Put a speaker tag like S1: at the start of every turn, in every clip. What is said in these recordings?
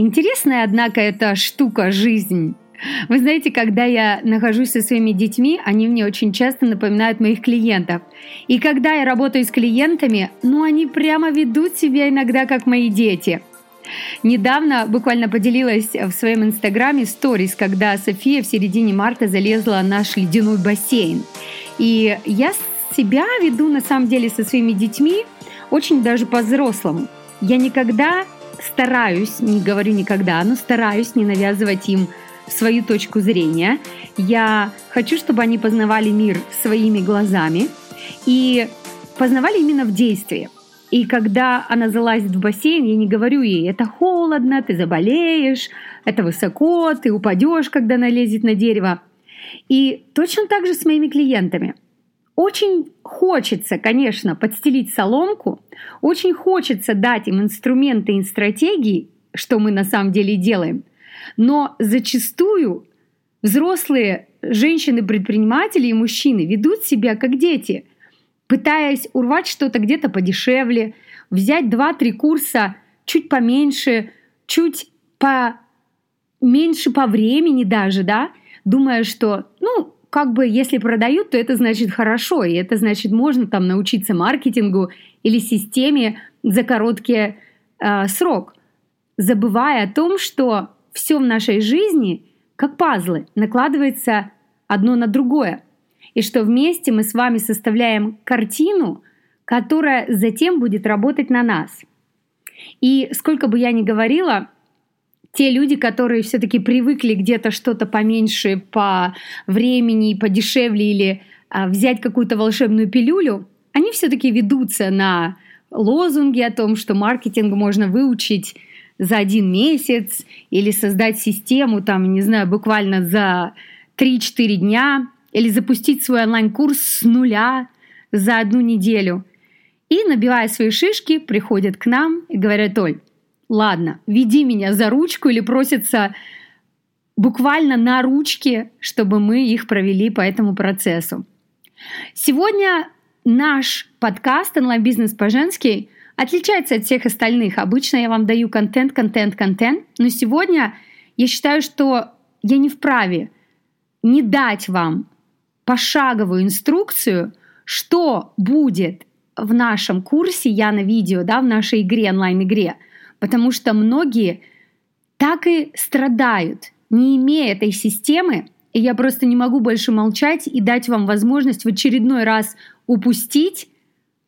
S1: Интересная, однако, эта штука жизнь. Вы знаете, когда я нахожусь со своими детьми, они мне очень часто напоминают моих клиентов. И когда я работаю с клиентами, ну они прямо ведут себя иногда как мои дети. Недавно буквально поделилась в своем инстаграме сторис, когда София в середине марта залезла в наш ледяной бассейн. И я себя веду на самом деле со своими детьми очень даже по-взрослому. Я никогда стараюсь, не говорю никогда, но стараюсь не навязывать им свою точку зрения. Я хочу, чтобы они познавали мир своими глазами и познавали именно в действии. И когда она залазит в бассейн, я не говорю ей, это холодно, ты заболеешь, это высоко, ты упадешь, когда она лезет на дерево. И точно так же с моими клиентами. Очень хочется, конечно, подстелить соломку, очень хочется дать им инструменты и стратегии, что мы на самом деле делаем. Но зачастую взрослые женщины-предприниматели и мужчины ведут себя как дети, пытаясь урвать что-то где-то подешевле, взять 2-3 курса чуть поменьше, чуть поменьше по времени даже, да, думая, что, ну, как бы если продают, то это значит хорошо, и это значит можно там научиться маркетингу или системе за короткий э, срок, забывая о том, что все в нашей жизни как пазлы накладывается одно на другое, и что вместе мы с вами составляем картину, которая затем будет работать на нас. И сколько бы я ни говорила, те люди, которые все-таки привыкли где-то что-то поменьше по времени, подешевле или а, взять какую-то волшебную пилюлю, они все-таки ведутся на лозунги о том, что маркетинг можно выучить за один месяц или создать систему, там, не знаю, буквально за 3-4 дня или запустить свой онлайн-курс с нуля за одну неделю. И, набивая свои шишки, приходят к нам и говорят, Оль, ладно, веди меня за ручку или просится буквально на ручке, чтобы мы их провели по этому процессу. Сегодня наш подкаст «Онлайн-бизнес по-женски» отличается от всех остальных. Обычно я вам даю контент, контент, контент, но сегодня я считаю, что я не вправе не дать вам пошаговую инструкцию, что будет в нашем курсе «Я на видео», да, в нашей игре, онлайн-игре – Потому что многие так и страдают, не имея этой системы, и я просто не могу больше молчать и дать вам возможность в очередной раз упустить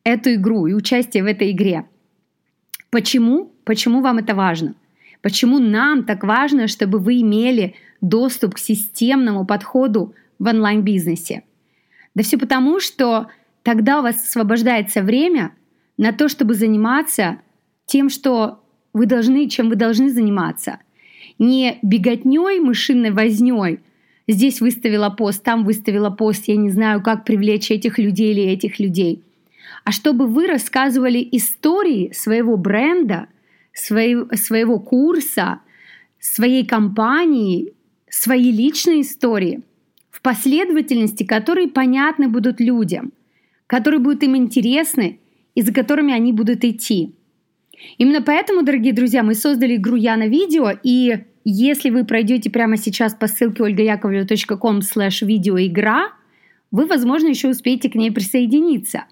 S1: эту игру и участие в этой игре. Почему? Почему вам это важно? Почему нам так важно, чтобы вы имели доступ к системному подходу в онлайн-бизнесе? Да все потому, что тогда у вас освобождается время на то, чтобы заниматься тем, что вы должны, чем вы должны заниматься. Не беготней, мышиной возней. Здесь выставила пост, там выставила пост, я не знаю, как привлечь этих людей или этих людей. А чтобы вы рассказывали истории своего бренда, своего, своего курса, своей компании, свои личные истории в последовательности, которые понятны будут людям, которые будут им интересны и за которыми они будут идти. Именно поэтому, дорогие друзья, мы создали игру «Я на видео», и если вы пройдете прямо сейчас по ссылке olgayakovleva.com slash видеоигра, вы, возможно, еще успеете к ней присоединиться.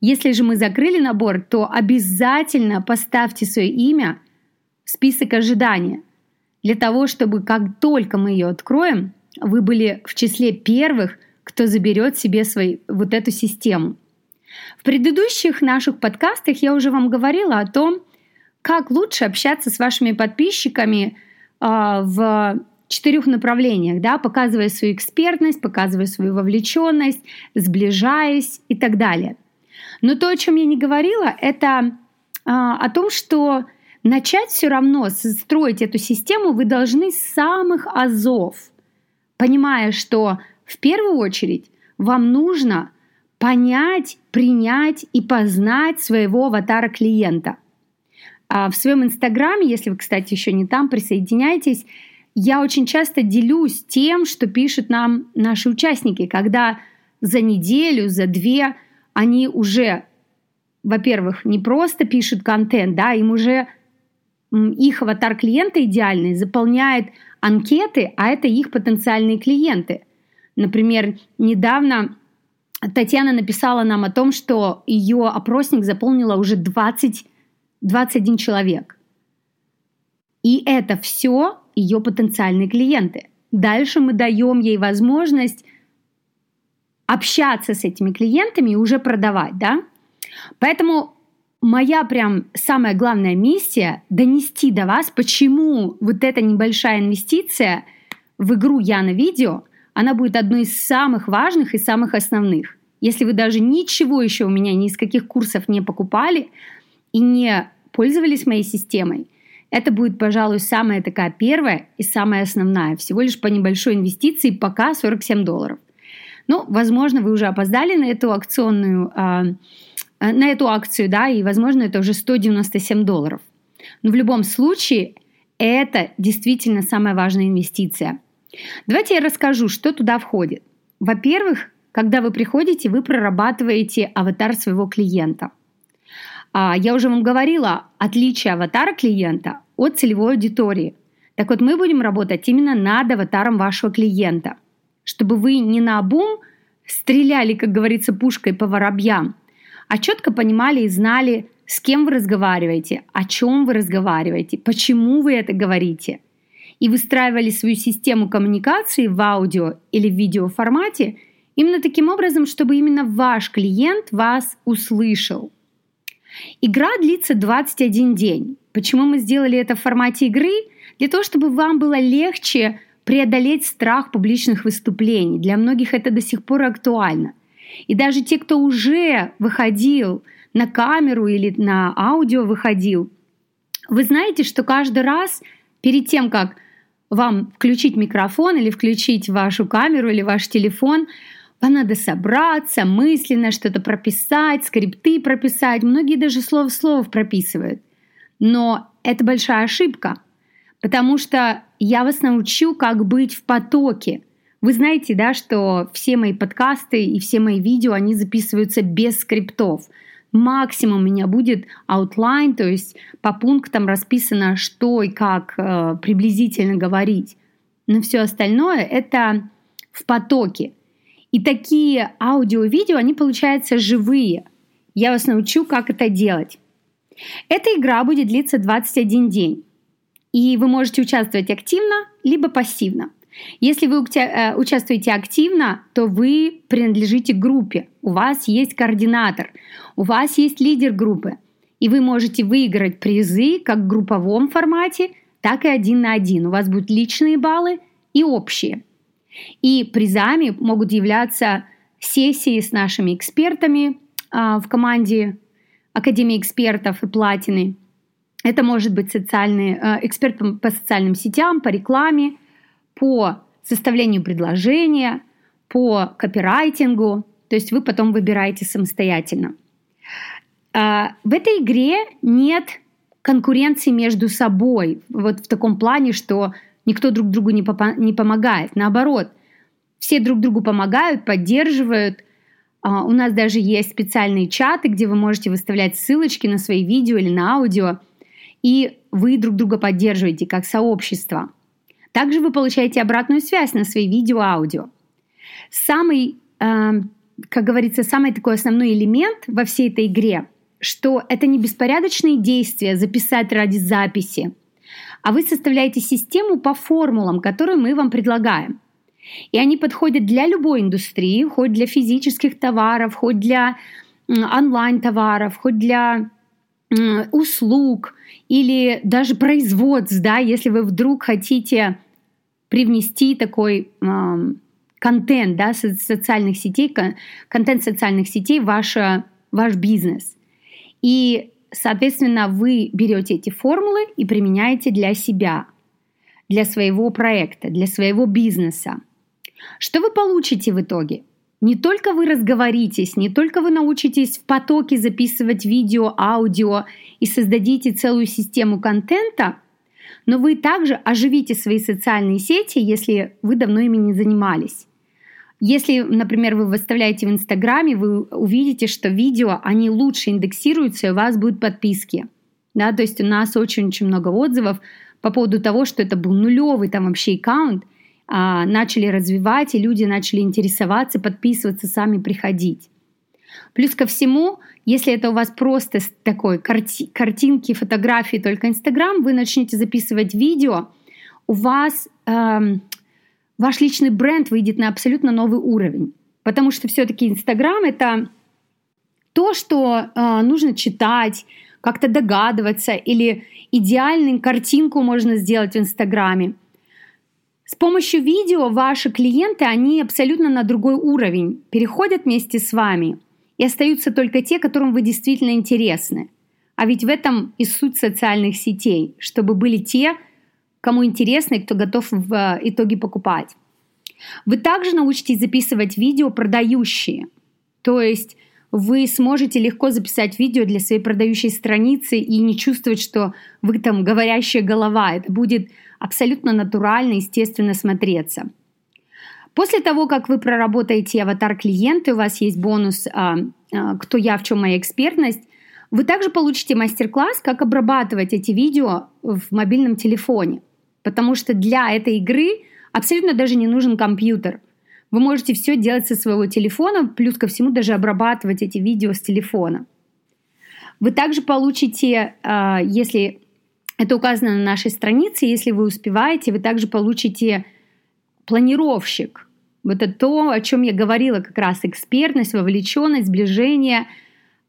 S1: Если же мы закрыли набор, то обязательно поставьте свое имя в список ожидания, для того, чтобы как только мы ее откроем, вы были в числе первых, кто заберет себе свой, вот эту систему – в предыдущих наших подкастах я уже вам говорила о том, как лучше общаться с вашими подписчиками э, в четырех направлениях, да, показывая свою экспертность, показывая свою вовлеченность, сближаясь и так далее. Но то, о чем я не говорила, это э, о том, что начать все равно строить эту систему вы должны с самых азов, понимая, что в первую очередь вам нужно понять, принять и познать своего аватара клиента. А в своем инстаграме, если вы, кстати, еще не там, присоединяйтесь, я очень часто делюсь тем, что пишут нам наши участники, когда за неделю, за две они уже, во-первых, не просто пишут контент, да, им уже их аватар клиента идеальный заполняет анкеты, а это их потенциальные клиенты. Например, недавно Татьяна написала нам о том, что ее опросник заполнила уже 20, 21 человек. И это все ее потенциальные клиенты. Дальше мы даем ей возможность общаться с этими клиентами и уже продавать, да? Поэтому моя прям самая главная миссия донести до вас, почему вот эта небольшая инвестиция в игру Я на видео, она будет одной из самых важных и самых основных. Если вы даже ничего еще у меня ни из каких курсов не покупали и не пользовались моей системой, это будет, пожалуй, самая такая первая и самая основная. Всего лишь по небольшой инвестиции, пока 47 долларов. Ну, возможно, вы уже опоздали на эту акционную, а, а, на эту акцию, да, и, возможно, это уже 197 долларов. Но в любом случае, это действительно самая важная инвестиция. Давайте я расскажу, что туда входит. Во-первых, когда вы приходите, вы прорабатываете аватар своего клиента. А, я уже вам говорила отличие аватара клиента от целевой аудитории. Так вот, мы будем работать именно над аватаром вашего клиента – чтобы вы не на обум стреляли, как говорится, пушкой по воробьям, а четко понимали и знали, с кем вы разговариваете, о чем вы разговариваете, почему вы это говорите. И выстраивали свою систему коммуникации в аудио или в видео формате именно таким образом, чтобы именно ваш клиент вас услышал. Игра длится 21 день. Почему мы сделали это в формате игры? Для того, чтобы вам было легче преодолеть страх публичных выступлений. Для многих это до сих пор актуально. И даже те, кто уже выходил на камеру или на аудио выходил, вы знаете, что каждый раз перед тем, как вам включить микрофон или включить вашу камеру или ваш телефон, вам надо собраться, мысленно что-то прописать, скрипты прописать. Многие даже слово в слово прописывают. Но это большая ошибка, потому что я вас научу, как быть в потоке. Вы знаете, да, что все мои подкасты и все мои видео, они записываются без скриптов. Максимум у меня будет outline, то есть по пунктам расписано, что и как э, приблизительно говорить. Но все остальное это в потоке. И такие аудио-видео, они получаются живые. Я вас научу, как это делать. Эта игра будет длиться 21 день. И вы можете участвовать активно, либо пассивно. Если вы э, участвуете активно, то вы принадлежите группе. У вас есть координатор, у вас есть лидер группы. И вы можете выиграть призы как в групповом формате, так и один на один. У вас будут личные баллы и общие. И призами могут являться сессии с нашими экспертами а, в команде Академии экспертов и платины – это может быть социальный, э, эксперт по социальным сетям, по рекламе, по составлению предложения, по копирайтингу. То есть вы потом выбираете самостоятельно. Э, в этой игре нет конкуренции между собой. Вот в таком плане, что никто друг другу не, не помогает. Наоборот, все друг другу помогают, поддерживают. Uh, у нас даже есть специальные чаты, где вы можете выставлять ссылочки на свои видео или на аудио – и вы друг друга поддерживаете как сообщество. Также вы получаете обратную связь на свои видео, аудио. Самый, э, как говорится, самый такой основной элемент во всей этой игре, что это не беспорядочные действия записать ради записи, а вы составляете систему по формулам, которые мы вам предлагаем. И они подходят для любой индустрии, хоть для физических товаров, хоть для онлайн-товаров, хоть для услуг или даже производств, да, если вы вдруг хотите привнести такой контент да, социальных сетей, контент социальных сетей в ваш, ваш бизнес. И, соответственно, вы берете эти формулы и применяете для себя, для своего проекта, для своего бизнеса. Что вы получите в итоге? Не только вы разговоритесь, не только вы научитесь в потоке записывать видео, аудио и создадите целую систему контента, но вы также оживите свои социальные сети, если вы давно ими не занимались. Если, например, вы выставляете в Инстаграме, вы увидите, что видео, они лучше индексируются, и у вас будут подписки. Да, то есть у нас очень-очень много отзывов по поводу того, что это был нулевый там вообще аккаунт, а, начали развивать, и люди начали интересоваться, подписываться, сами приходить. Плюс ко всему, если это у вас просто такой карти- картинки, фотографии, только Инстаграм, вы начнете записывать видео, у вас эм, ваш личный бренд выйдет на абсолютно новый уровень. Потому что все-таки Инстаграм это то, что э, нужно читать, как-то догадываться, или идеальную картинку можно сделать в Инстаграме. С помощью видео ваши клиенты, они абсолютно на другой уровень, переходят вместе с вами, и остаются только те, которым вы действительно интересны. А ведь в этом и суть социальных сетей, чтобы были те, кому интересно и кто готов в э, итоге покупать. Вы также научитесь записывать видео продающие. То есть вы сможете легко записать видео для своей продающей страницы и не чувствовать, что вы там говорящая голова. Это будет абсолютно натурально, естественно смотреться. После того, как вы проработаете аватар клиента, у вас есть бонус а, а, «Кто я, в чем моя экспертность», вы также получите мастер-класс, как обрабатывать эти видео в мобильном телефоне. Потому что для этой игры абсолютно даже не нужен компьютер. Вы можете все делать со своего телефона, плюс ко всему даже обрабатывать эти видео с телефона. Вы также получите, а, если это указано на нашей странице, если вы успеваете, вы также получите планировщик. Вот это то, о чем я говорила как раз, экспертность, вовлеченность, сближение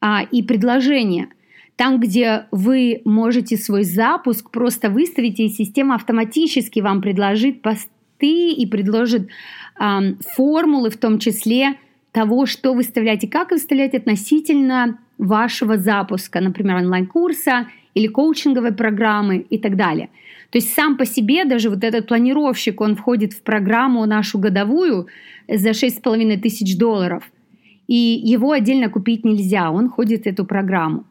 S1: а, и предложение. Там, где вы можете свой запуск просто выставить, и система автоматически вам предложит посты и предложит э, формулы, в том числе того, что выставлять и как выставлять относительно вашего запуска, например, онлайн-курса или коучинговой программы и так далее. То есть сам по себе даже вот этот планировщик, он входит в программу нашу годовую за 6,5 тысяч долларов. И его отдельно купить нельзя, он входит в эту программу.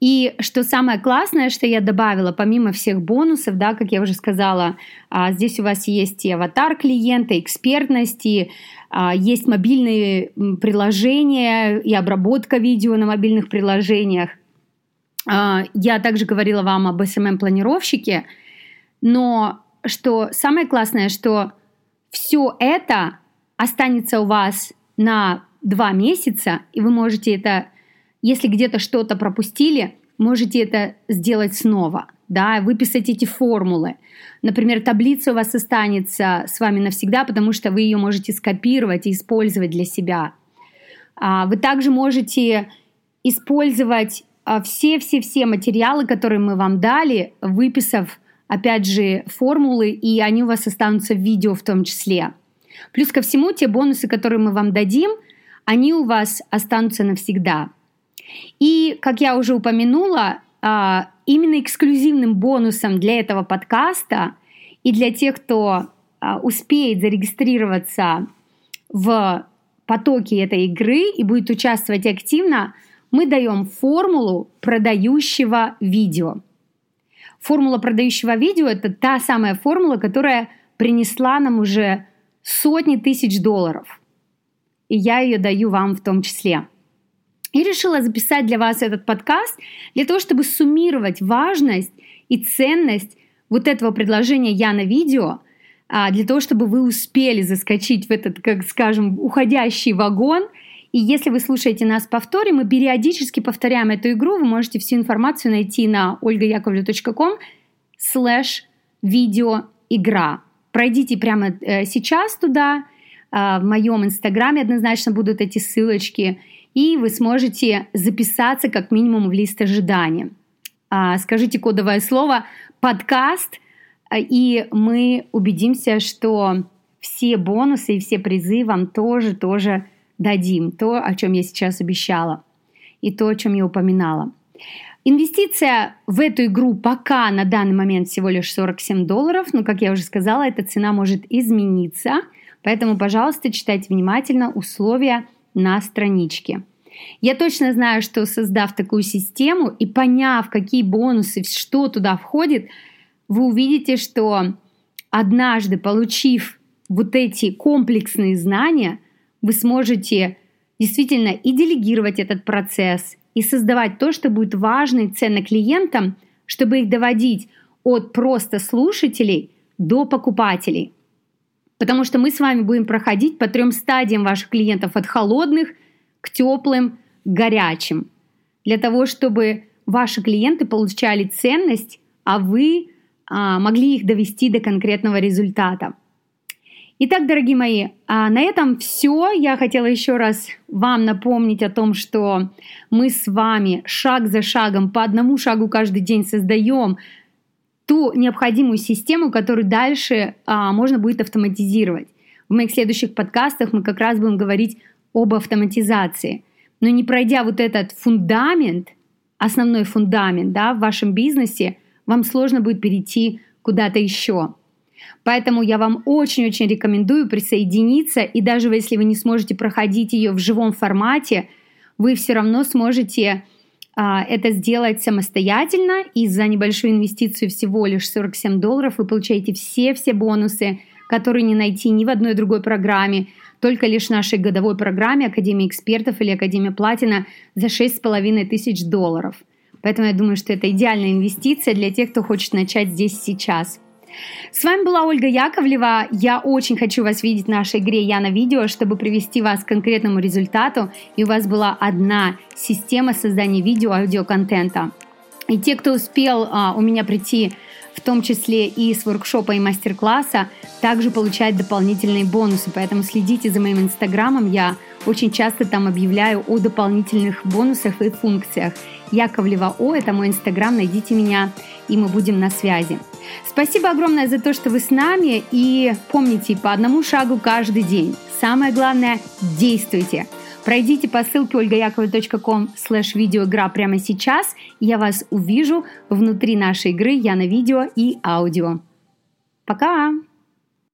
S1: И что самое классное, что я добавила, помимо всех бонусов, да, как я уже сказала, а, здесь у вас есть и аватар клиента, экспертности, а, есть мобильные приложения и обработка видео на мобильных приложениях. А, я также говорила вам об SMM-планировщике, но что самое классное, что все это останется у вас на два месяца, и вы можете это если где-то что-то пропустили, можете это сделать снова, да, выписать эти формулы. Например, таблица у вас останется с вами навсегда, потому что вы ее можете скопировать и использовать для себя. А, вы также можете использовать все-все-все материалы, которые мы вам дали, выписав, опять же, формулы, и они у вас останутся в видео в том числе. Плюс ко всему, те бонусы, которые мы вам дадим, они у вас останутся навсегда. И, как я уже упомянула, а, именно эксклюзивным бонусом для этого подкаста и для тех, кто а, успеет зарегистрироваться в потоке этой игры и будет участвовать активно, мы даем формулу продающего видео. Формула продающего видео – это та самая формула, которая принесла нам уже сотни тысяч долларов. И я ее даю вам в том числе. И решила записать для вас этот подкаст для того, чтобы суммировать важность и ценность вот этого предложения «Я на видео», а, для того, чтобы вы успели заскочить в этот, как скажем, уходящий вагон. И если вы слушаете нас повторе, мы периодически повторяем эту игру. Вы можете всю информацию найти на olgayakovlev.com слэш видеоигра. Пройдите прямо э, сейчас туда, а, в моем инстаграме однозначно будут эти ссылочки – и вы сможете записаться как минимум в лист ожидания. А, скажите кодовое слово «подкаст», а, и мы убедимся, что все бонусы и все призы вам тоже, тоже дадим. То, о чем я сейчас обещала, и то, о чем я упоминала. Инвестиция в эту игру пока на данный момент всего лишь 47 долларов, но, как я уже сказала, эта цена может измениться, поэтому, пожалуйста, читайте внимательно условия на страничке. Я точно знаю, что создав такую систему и поняв, какие бонусы, что туда входит, вы увидите, что однажды, получив вот эти комплексные знания, вы сможете действительно и делегировать этот процесс, и создавать то, что будет важно и ценно клиентам, чтобы их доводить от просто слушателей до покупателей. Потому что мы с вами будем проходить по трем стадиям ваших клиентов от холодных к теплым, к горячим. Для того, чтобы ваши клиенты получали ценность, а вы а, могли их довести до конкретного результата. Итак, дорогие мои, а на этом все. Я хотела еще раз вам напомнить о том, что мы с вами шаг за шагом, по одному шагу каждый день создаем ту необходимую систему, которую дальше а, можно будет автоматизировать. В моих следующих подкастах мы как раз будем говорить об автоматизации. Но не пройдя вот этот фундамент, основной фундамент да, в вашем бизнесе, вам сложно будет перейти куда-то еще. Поэтому я вам очень-очень рекомендую присоединиться, и даже если вы не сможете проходить ее в живом формате, вы все равно сможете а, это сделать самостоятельно, и за небольшую инвестицию всего лишь 47 долларов вы получаете все-все бонусы, которые не найти ни в одной другой программе, только лишь в нашей годовой программе Академии экспертов или Академия Платина за 6,5 тысяч долларов. Поэтому я думаю, что это идеальная инвестиция для тех, кто хочет начать здесь сейчас. С вами была Ольга Яковлева. Я очень хочу вас видеть в нашей игре «Я на видео», чтобы привести вас к конкретному результату, и у вас была одна система создания видео, аудиоконтента. И те, кто успел а, у меня прийти в том числе и с воркшопа и мастер-класса, также получают дополнительные бонусы. Поэтому следите за моим инстаграмом. Я очень часто там объявляю о дополнительных бонусах и функциях. Яковлева О, это мой инстаграм, найдите меня, и мы будем на связи. Спасибо огромное за то, что вы с нами, и помните, по одному шагу каждый день. Самое главное, действуйте. Пройдите по ссылке olgayakovleva.com слэш видеоигра прямо сейчас, и я вас увижу внутри нашей игры «Я на видео» и аудио. Пока!